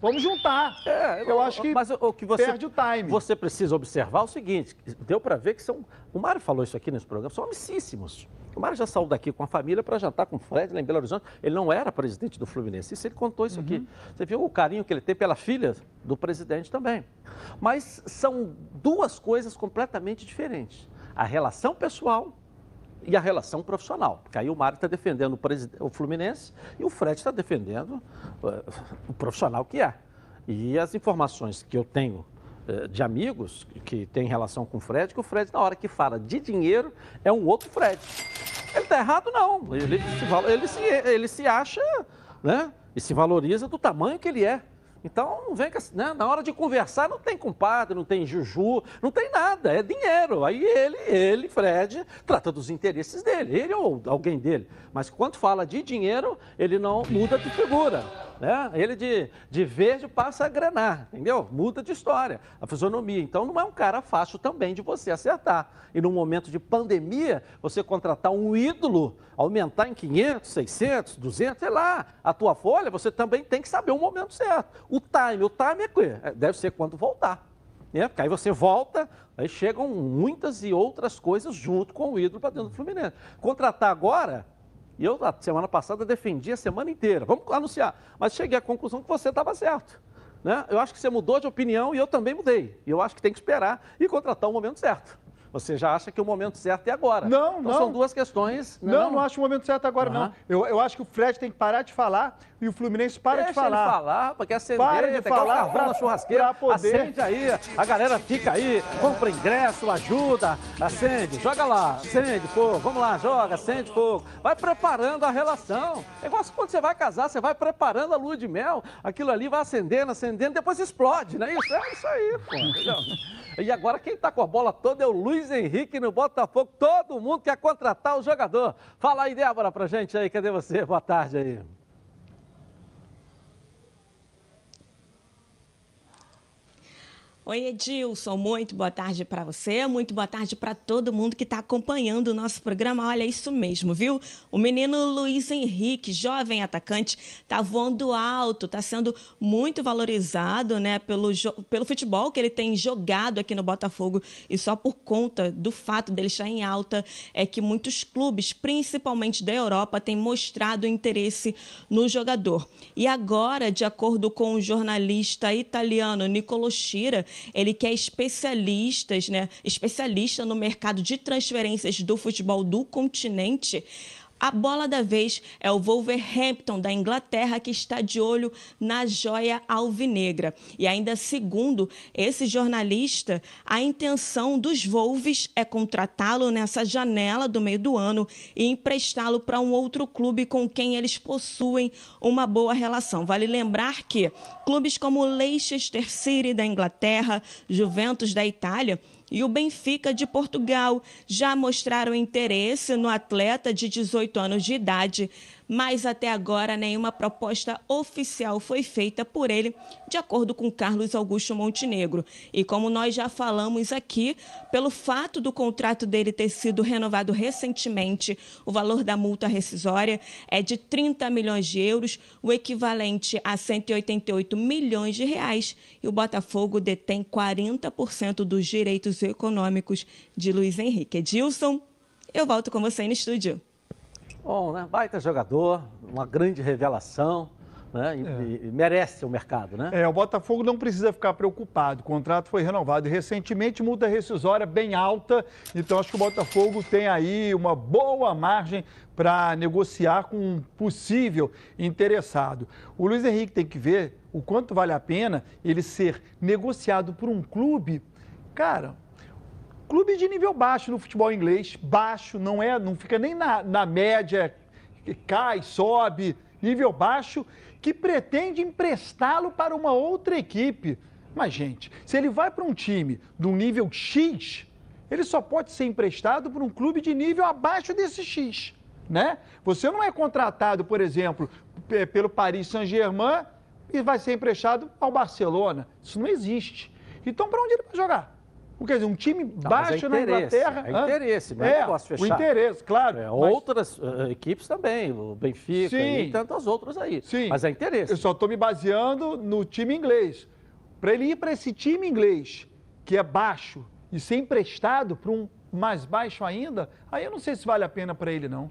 S8: Vamos juntar. É, eu acho que, mas o que você, perde o time.
S1: Você precisa observar o seguinte: deu para ver que são. O Mário falou isso aqui nesse programa, são amicíssimos. O Mário já saiu daqui com a família para jantar com o Fred lá em Belo Horizonte. Ele não era presidente do Fluminense. Isso ele contou isso uhum. aqui. Você viu o carinho que ele tem pela filha do presidente também. Mas são duas coisas completamente diferentes. A relação pessoal e a relação profissional. Porque aí o Mário está defendendo o, o, Fluminense e o Fred está defendendo uh, o profissional que é. E as informações que eu tenho eh, de amigos que tem relação com o Fred, que o Fred, na hora que fala de dinheiro, é um outro Fred. Ele está errado, não. Ele se, ele se, ele se acha né, e se valoriza do tamanho que ele é. Então, não vem né? na hora de conversar, não tem compadre, não tem juju, não tem nada, é dinheiro. Aí ele, ele, Fred, trata dos interesses dele, ele ou alguém dele. Mas quando fala de dinheiro, ele não muda de figura. Né? Ele de, de verde passa a grenar, entendeu? Muda de história, a fisionomia. Então, não é um cara fácil também de você acertar. E num momento de pandemia, você contratar um ídolo, aumentar em 500, 600, 200, sei lá, a tua folha, você também tem que saber o momento certo. O time, o time é que é, deve ser quando voltar. Né? Porque aí você volta, aí chegam muitas e outras coisas junto com o ídolo para dentro do Fluminense. Contratar agora, e eu, a semana passada, defendi a semana inteira. Vamos anunciar. Mas cheguei à conclusão que você estava certo. Né? Eu acho que você mudou de opinião e eu também mudei. E eu acho que tem que esperar e contratar o momento certo. Você já acha que o momento certo é agora.
S8: Não,
S1: então
S8: não.
S1: São duas questões.
S8: Não, não, não acho o momento certo agora, uhum. não. Eu, eu acho que o Fred tem que parar de falar e o Fluminense para
S1: Deixa
S8: de falar.
S1: Ele falar, porque acender,
S8: para de falar,
S1: o na churrasqueira,
S8: poder.
S1: acende aí, a galera fica aí, compra ingresso, ajuda, acende, joga lá, acende fogo, vamos lá, joga, acende fogo. Vai preparando a relação. É igual quando você vai casar, você vai preparando a lua de mel, aquilo ali vai acendendo, acendendo, depois explode, não é isso? É isso aí, pô, entendeu? E agora quem está com a bola toda é o Luiz Henrique no Botafogo. Todo mundo quer contratar o jogador. Fala aí, Débora, pra gente aí. Cadê você? Boa tarde aí.
S2: Oi, Edilson, muito boa tarde para você, muito boa tarde para todo mundo que está acompanhando o nosso programa. Olha, isso mesmo, viu? O menino Luiz Henrique, jovem atacante, está voando alto, está sendo muito valorizado né, pelo, pelo futebol que ele tem jogado aqui no Botafogo. E só por conta do fato dele estar em alta é que muitos clubes, principalmente da Europa, têm mostrado interesse no jogador. E agora, de acordo com o jornalista italiano Nicolo Schira, ele quer especialistas, né, especialista no mercado de transferências do futebol do continente a bola da vez é o Wolverhampton da Inglaterra que está de olho na joia alvinegra. E ainda segundo esse jornalista, a intenção dos Wolves é contratá-lo nessa janela do meio do ano e emprestá-lo para um outro clube com quem eles possuem uma boa relação. Vale lembrar que clubes como Leicester City da Inglaterra, Juventus da Itália e o Benfica de Portugal já mostraram interesse no atleta de 18 anos de idade, mas até agora nenhuma proposta oficial foi feita por ele, de acordo com Carlos Augusto Montenegro. E como nós já falamos aqui, pelo fato do contrato dele ter sido renovado recentemente, o valor da multa rescisória é de 30 milhões de euros, o equivalente a 188 milhões de reais, e o Botafogo detém 40% dos direitos econômicos de Luiz Henrique. Edilson, eu volto com você no estúdio.
S1: Bom, né? Baita jogador, uma grande revelação. Né? E, é. e, merece o mercado, né?
S8: É, o Botafogo não precisa ficar preocupado. O contrato foi renovado recentemente, multa rescisória bem alta. Então, acho que o Botafogo tem aí uma boa margem para negociar com um possível interessado. O Luiz Henrique tem que ver o quanto vale a pena ele ser negociado por um clube. Cara, clube de nível baixo no futebol inglês, baixo, não é, não fica nem na, na média, cai, sobe, nível baixo, que pretende emprestá-lo para uma outra equipe. Mas, gente, se ele vai para um time do nível X, ele só pode ser emprestado por um clube de nível abaixo desse X, né? Você não é contratado, por exemplo, pelo Paris Saint-Germain e vai ser emprestado ao Barcelona. Isso não existe. Então, para onde ele vai jogar? Quer dizer, um time não, baixo é na Inglaterra.
S1: É interesse, não é, negócio fechado.
S8: O interesse, claro. É,
S1: mas... Outras uh, equipes também, o Benfica Sim. e tantas outras aí.
S8: Sim.
S1: Mas é interesse.
S8: Eu só estou me baseando no time inglês. Para ele ir para esse time inglês, que é baixo, e ser emprestado para um mais baixo ainda, aí eu não sei se vale a pena para ele, não.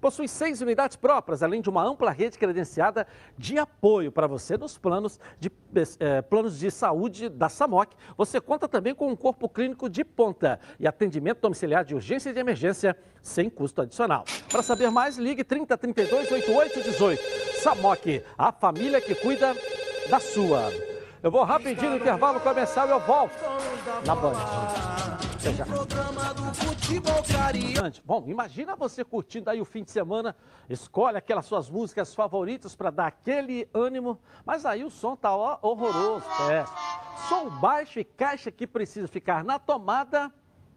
S1: Possui seis unidades próprias, além de uma ampla rede credenciada de apoio para você nos planos de, eh, planos de saúde da SAMOC. Você conta também com um corpo clínico de ponta e atendimento domiciliar de urgência e de emergência sem custo adicional. Para saber mais, ligue 3032 8818. SAMOC, a família que cuida da sua. Eu vou rapidinho no intervalo comercial e eu volto na Band. Já. Bom, imagina você curtindo aí o fim de semana, escolhe aquelas suas músicas favoritas para dar aquele ânimo, mas aí o som tá ó, horroroso, é. Som baixo e caixa que precisa ficar na tomada,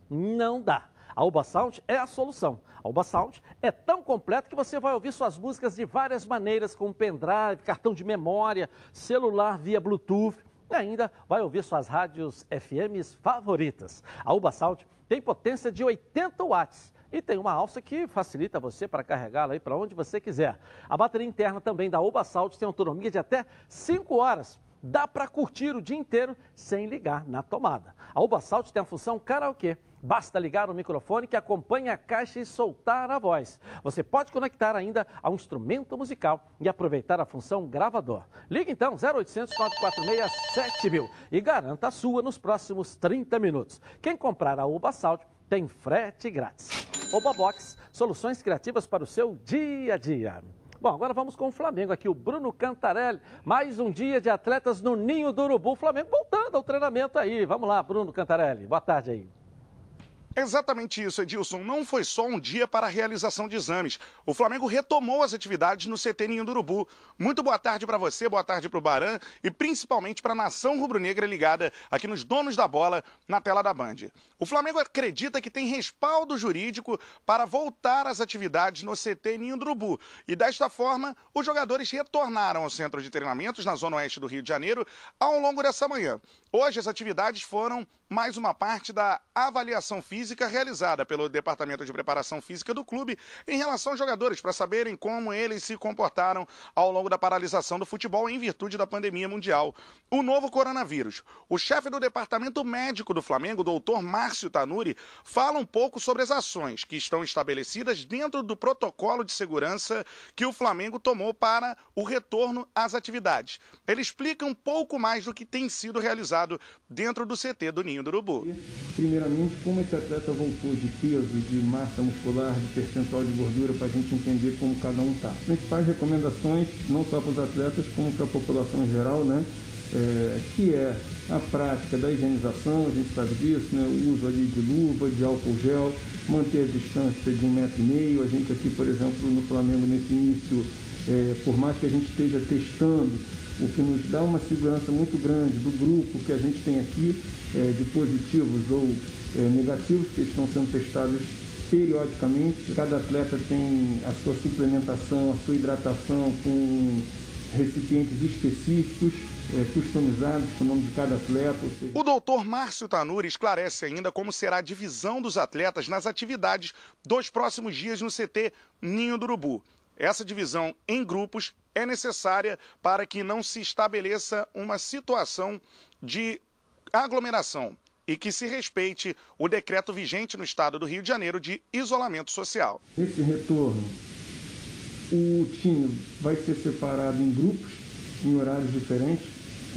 S1: não dá. A Uba Sound é a solução. A Uba Sound é tão completa que você vai ouvir suas músicas de várias maneiras, como pendrive, cartão de memória, celular via Bluetooth e ainda vai ouvir suas rádios FMs favoritas. A Uba Sound tem potência de 80 watts e tem uma alça que facilita você para carregá-la aí para onde você quiser. A bateria interna também da Uba Sound tem autonomia de até 5 horas. Dá para curtir o dia inteiro sem ligar na tomada. A Uba Sound tem a função karaokê Basta ligar o microfone que acompanha a caixa e soltar a voz. Você pode conectar ainda a um instrumento musical e aproveitar a função gravador. Ligue então 0800 946 7000 e garanta a sua nos próximos 30 minutos. Quem comprar a Uba Salt tem frete grátis. Oba Box, soluções criativas para o seu dia a dia. Bom, agora vamos com o Flamengo aqui, o Bruno Cantarelli. Mais um dia de atletas no Ninho do Urubu. Flamengo voltando ao treinamento aí. Vamos lá, Bruno Cantarelli. Boa tarde aí.
S3: Exatamente isso, Edilson. Não foi só um dia para a realização de exames. O Flamengo retomou as atividades no CT Ninho do Urubu. Muito boa tarde para você, boa tarde para o Baran e principalmente para a nação rubro-negra ligada aqui nos donos da bola na tela da Band. O Flamengo acredita que tem respaldo jurídico para voltar às atividades no CT Ninho do Urubu. E desta forma, os jogadores retornaram ao centro de treinamentos na zona oeste do Rio de Janeiro ao longo dessa manhã. Hoje as atividades foram mais uma parte da avaliação física realizada pelo Departamento de Preparação Física do clube em relação aos jogadores, para saberem como eles se comportaram ao longo da paralisação do futebol em virtude da pandemia mundial. O novo coronavírus. O chefe do Departamento Médico do Flamengo, doutor Márcio Tanuri, fala um pouco sobre as ações que estão estabelecidas dentro do protocolo de segurança que o Flamengo tomou para o retorno às atividades. Ele explica um pouco mais do que tem sido realizado dentro do CT do Ninho do Urubu.
S13: Primeiramente, como esse atleta voltou de peso, de massa muscular, de percentual de gordura, para a gente entender como cada um está. A gente faz recomendações não só para os atletas, como para a população em geral, né? É, que é a prática da higienização, a gente sabe disso, né? o uso ali de luva, de álcool gel, manter a distância de um metro e meio. A gente aqui, por exemplo, no Flamengo, nesse início, é, por mais que a gente esteja testando, o que nos dá uma segurança muito grande do grupo que a gente tem aqui, é, de positivos ou negativos, que estão sendo testados periodicamente. Cada atleta tem a sua suplementação, a sua hidratação com recipientes específicos, é, customizados com o nome de cada atleta.
S3: Seja... O doutor Márcio Tanuri esclarece ainda como será a divisão dos atletas nas atividades dos próximos dias no CT Ninho do Urubu. Essa divisão em grupos é necessária para que não se estabeleça uma situação de aglomeração e que se respeite o decreto vigente no estado do Rio de Janeiro de isolamento social.
S13: Esse retorno, o time vai ser separado em grupos, em horários diferentes,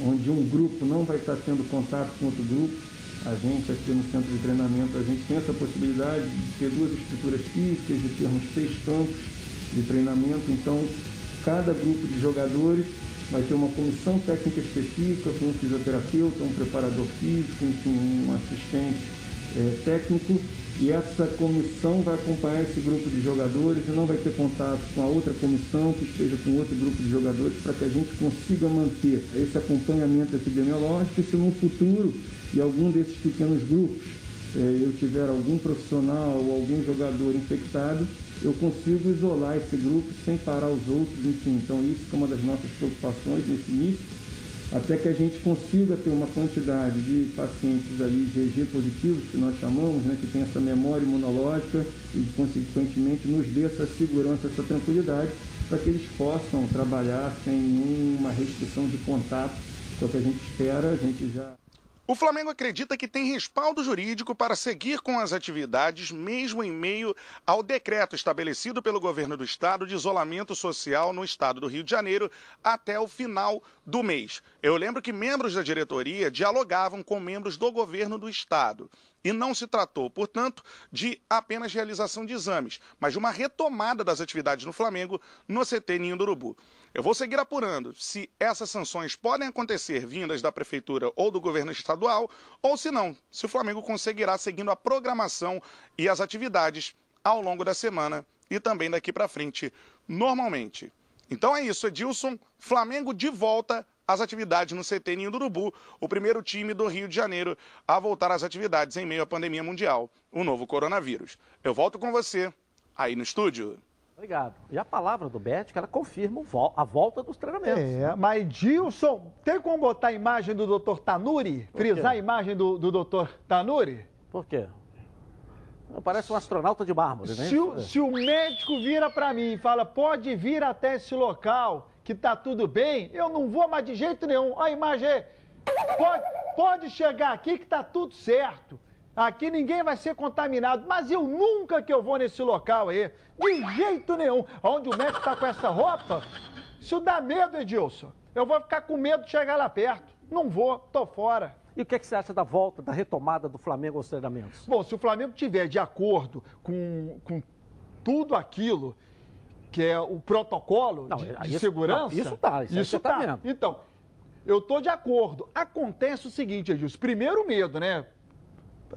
S13: onde um grupo não vai estar tendo contato com outro grupo. A gente aqui no centro de treinamento, a gente tem essa possibilidade de ter duas estruturas físicas, de termos seis campos de treinamento. Então, cada grupo de jogadores vai ter uma comissão técnica específica com um fisioterapeuta, um preparador físico, enfim, um assistente é, técnico. E essa comissão vai acompanhar esse grupo de jogadores e não vai ter contato com a outra comissão que esteja com outro grupo de jogadores para que a gente consiga manter esse acompanhamento epidemiológico e se no futuro e algum desses pequenos grupos é, eu tiver algum profissional ou algum jogador infectado, eu consigo isolar esse grupo sem parar os outros, enfim. Então isso é uma das nossas preocupações nesse início, até que a gente consiga ter uma quantidade de pacientes ali GG positivos, que nós chamamos, né, que tem essa memória imunológica e consequentemente nos dê essa segurança, essa tranquilidade, para que eles possam trabalhar sem nenhuma restrição de contato, que é o que a gente espera, a gente já
S3: O Flamengo acredita que tem respaldo jurídico para seguir com as atividades, mesmo em meio ao decreto estabelecido pelo governo do estado de isolamento social no estado do Rio de Janeiro até o final do mês. Eu lembro que membros da diretoria dialogavam com membros do governo do estado. E não se tratou, portanto, de apenas realização de exames, mas de uma retomada das atividades no Flamengo no CT Ninho do Urubu. Eu vou seguir apurando se essas sanções podem acontecer vindas da prefeitura ou do governo estadual, ou se não, se o Flamengo conseguirá seguindo a programação e as atividades ao longo da semana e também daqui para frente, normalmente. Então é isso, Edilson. Flamengo de volta às atividades no CT Ninho do Urubu, o primeiro time do Rio de Janeiro a voltar às atividades em meio à pandemia mundial, o novo coronavírus. Eu volto com você aí no estúdio.
S1: Obrigado. E a palavra do que ela confirma a volta dos treinamentos.
S8: É, mas Dilson, tem como botar a imagem do Dr. Tanuri? Frisar a imagem do, do Dr. Tanuri?
S1: Por quê? Parece um astronauta de mármore, né?
S8: Se o, se o médico vira para mim e fala, pode vir até esse local, que tá tudo bem, eu não vou mais de jeito nenhum. A imagem é, pode, pode chegar aqui que tá tudo certo. Aqui ninguém vai ser contaminado, mas eu nunca que eu vou nesse local aí, de jeito nenhum. Onde o médico está com essa roupa, isso dá medo, Edilson. Eu vou ficar com medo de chegar lá perto. Não vou, tô fora.
S1: E o que, é que você acha da volta, da retomada do Flamengo aos treinamentos?
S8: Bom, se o Flamengo tiver de acordo com, com tudo aquilo que é o protocolo não, de, de isso, segurança.
S1: Não, isso tá, isso, isso tá. tá
S8: então, eu tô de acordo. Acontece o seguinte, Edilson. Primeiro medo, né?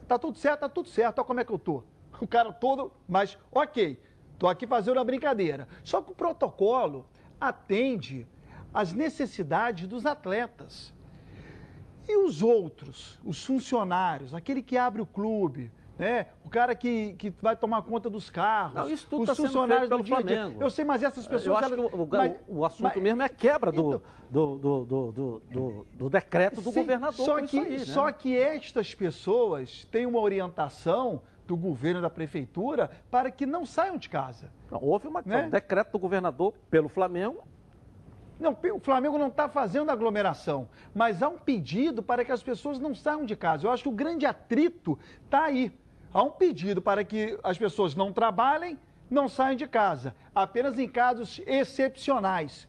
S8: Tá tudo certo, tá tudo certo, olha como é que eu tô. (laughs) O cara todo, mas ok, tô aqui fazendo a brincadeira. Só que o protocolo atende às necessidades dos atletas. E os outros, os funcionários, aquele que abre o clube, né? O cara que, que vai tomar conta dos carros,
S1: não, isso tudo
S8: os
S1: tá
S8: funcionários
S1: pelo Flamengo.
S8: Eu sei, mas essas pessoas...
S1: Eu acho que o, mas, o assunto mas, mesmo é a quebra do, então, do, do, do, do, do, decreto do sim, governador.
S8: Só que,
S1: aí, né?
S8: só que estas pessoas têm uma orientação do governo da prefeitura para que não saiam de casa.
S1: Não, houve uma, né? um decreto do governador pelo Flamengo
S8: não, o Flamengo não está fazendo aglomeração, mas há um pedido para que as pessoas não saiam de casa. Eu acho que o grande atrito está aí. Há um pedido para que as pessoas não trabalhem, não saiam de casa, apenas em casos excepcionais.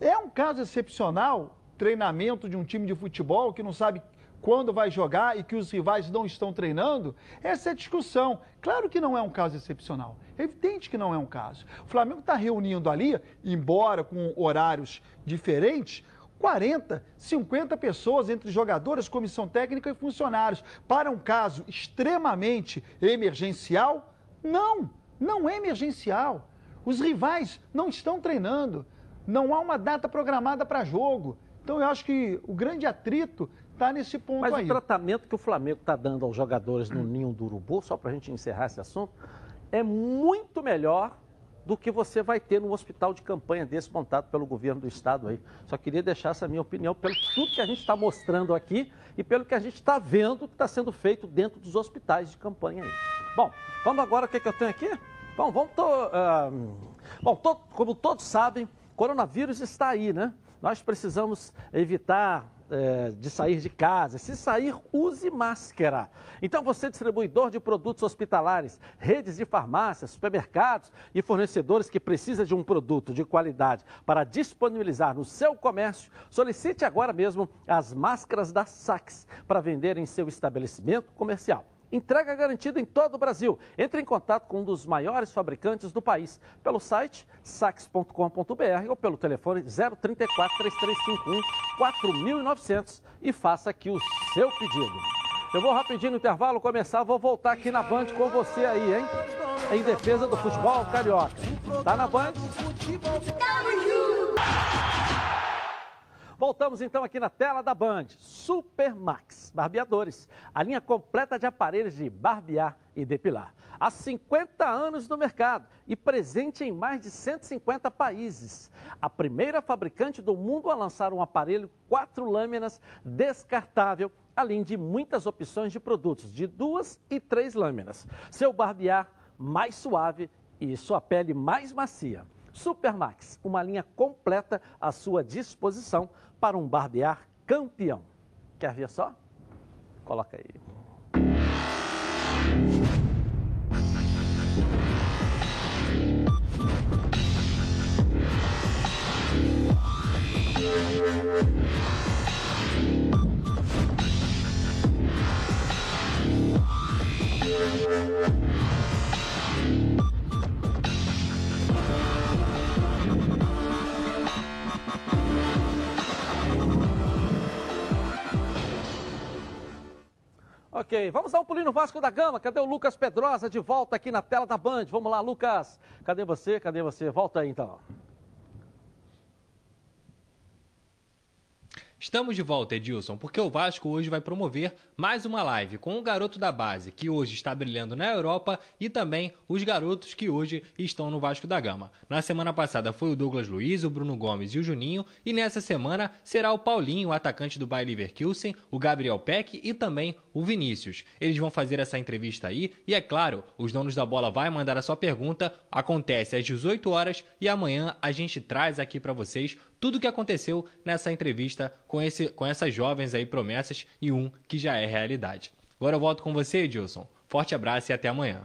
S8: É um caso excepcional treinamento de um time de futebol que não sabe quando vai jogar e que os rivais não estão treinando? Essa é a discussão. Claro que não é um caso excepcional. É evidente que não é um caso. O Flamengo está reunindo ali, embora com horários diferentes, 40, 50 pessoas entre jogadores, comissão técnica e funcionários. Para um caso extremamente emergencial? Não, não é emergencial. Os rivais não estão treinando. Não há uma data programada para jogo. Então eu acho que o grande atrito está nesse ponto
S1: Mas
S8: aí.
S1: Mas o tratamento que o Flamengo está dando aos jogadores no Ninho do Urubu, só para a gente encerrar esse assunto, é muito melhor do que você vai ter no hospital de campanha desse montado pelo governo do estado aí. Só queria deixar essa minha opinião pelo tudo que a gente está mostrando aqui e pelo que a gente está vendo que está sendo feito dentro dos hospitais de campanha aí. Bom, vamos agora, o que, que eu tenho aqui? Bom, vamos... To, uh, bom, to, como todos sabem, coronavírus está aí, né? Nós precisamos evitar é, de sair de casa. Se sair, use máscara. Então, você, distribuidor de produtos hospitalares, redes de farmácias, supermercados e fornecedores que precisa de um produto de qualidade para disponibilizar no seu comércio, solicite agora mesmo as máscaras da Sax para vender em seu estabelecimento comercial. Entrega garantida em todo o Brasil. Entre em contato com um dos maiores fabricantes do país pelo site sax.com.br ou pelo telefone 034 3351 4900 e faça aqui o seu pedido. Eu vou rapidinho no intervalo começar, vou voltar aqui na Band com você aí, hein? Em defesa do futebol carioca. Tá na Band? Tamo junto! Voltamos então aqui na tela da Band. Supermax Barbeadores, a linha completa de aparelhos de barbear e depilar. Há 50 anos no mercado e presente em mais de 150 países. A primeira fabricante do mundo a lançar um aparelho quatro lâminas descartável, além de muitas opções de produtos de duas e três lâminas. Seu barbear mais suave e sua pele mais macia. Supermax, uma linha completa à sua disposição para um barbear campeão. Quer ver só? Coloca aí. Ok, vamos dar um pulinho no Vasco da Gama. Cadê o Lucas Pedrosa de volta aqui na tela da Band? Vamos lá, Lucas. Cadê você? Cadê você? Volta aí então.
S5: Estamos de volta, Edilson, porque o Vasco hoje vai promover mais uma live com o garoto da base, que hoje está brilhando na Europa, e também os garotos que hoje estão no Vasco da Gama. Na semana passada foi o Douglas Luiz, o Bruno Gomes e o Juninho, e nessa semana será o Paulinho, o atacante do Bayer Leverkusen, o Gabriel Peck e também o Vinícius. Eles vão fazer essa entrevista aí, e é claro, os donos da bola vai mandar a sua pergunta, acontece às 18 horas, e amanhã a gente traz aqui para vocês tudo o que aconteceu nessa entrevista com, esse, com essas jovens aí promessas e um que já é realidade. Agora eu volto com você, Edilson. Forte abraço e até amanhã.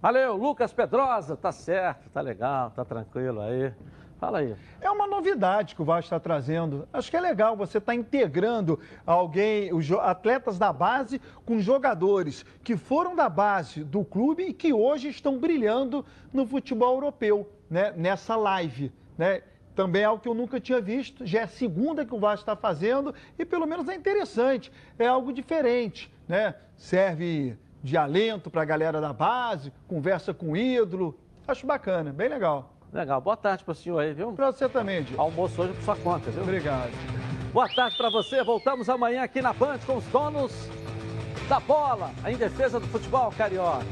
S1: Valeu, Lucas Pedrosa, tá certo, tá legal, tá tranquilo aí. Fala aí.
S8: É uma novidade que o Vasco está trazendo. Acho que é legal você estar tá integrando alguém, os atletas da base, com jogadores que foram da base do clube e que hoje estão brilhando no futebol europeu, né? Nessa live, né? Também é algo que eu nunca tinha visto, já é a segunda que o Vasco está fazendo e pelo menos é interessante, é algo diferente, né? Serve de alento para a galera da base, conversa com o ídolo, acho bacana, bem legal.
S1: Legal, boa tarde para o senhor aí, viu?
S8: Para você também, Diogo.
S1: Almoço hoje por sua conta, viu?
S8: Obrigado.
S1: Boa tarde para você, voltamos amanhã aqui na Band com os donos da bola, em defesa do futebol carioca.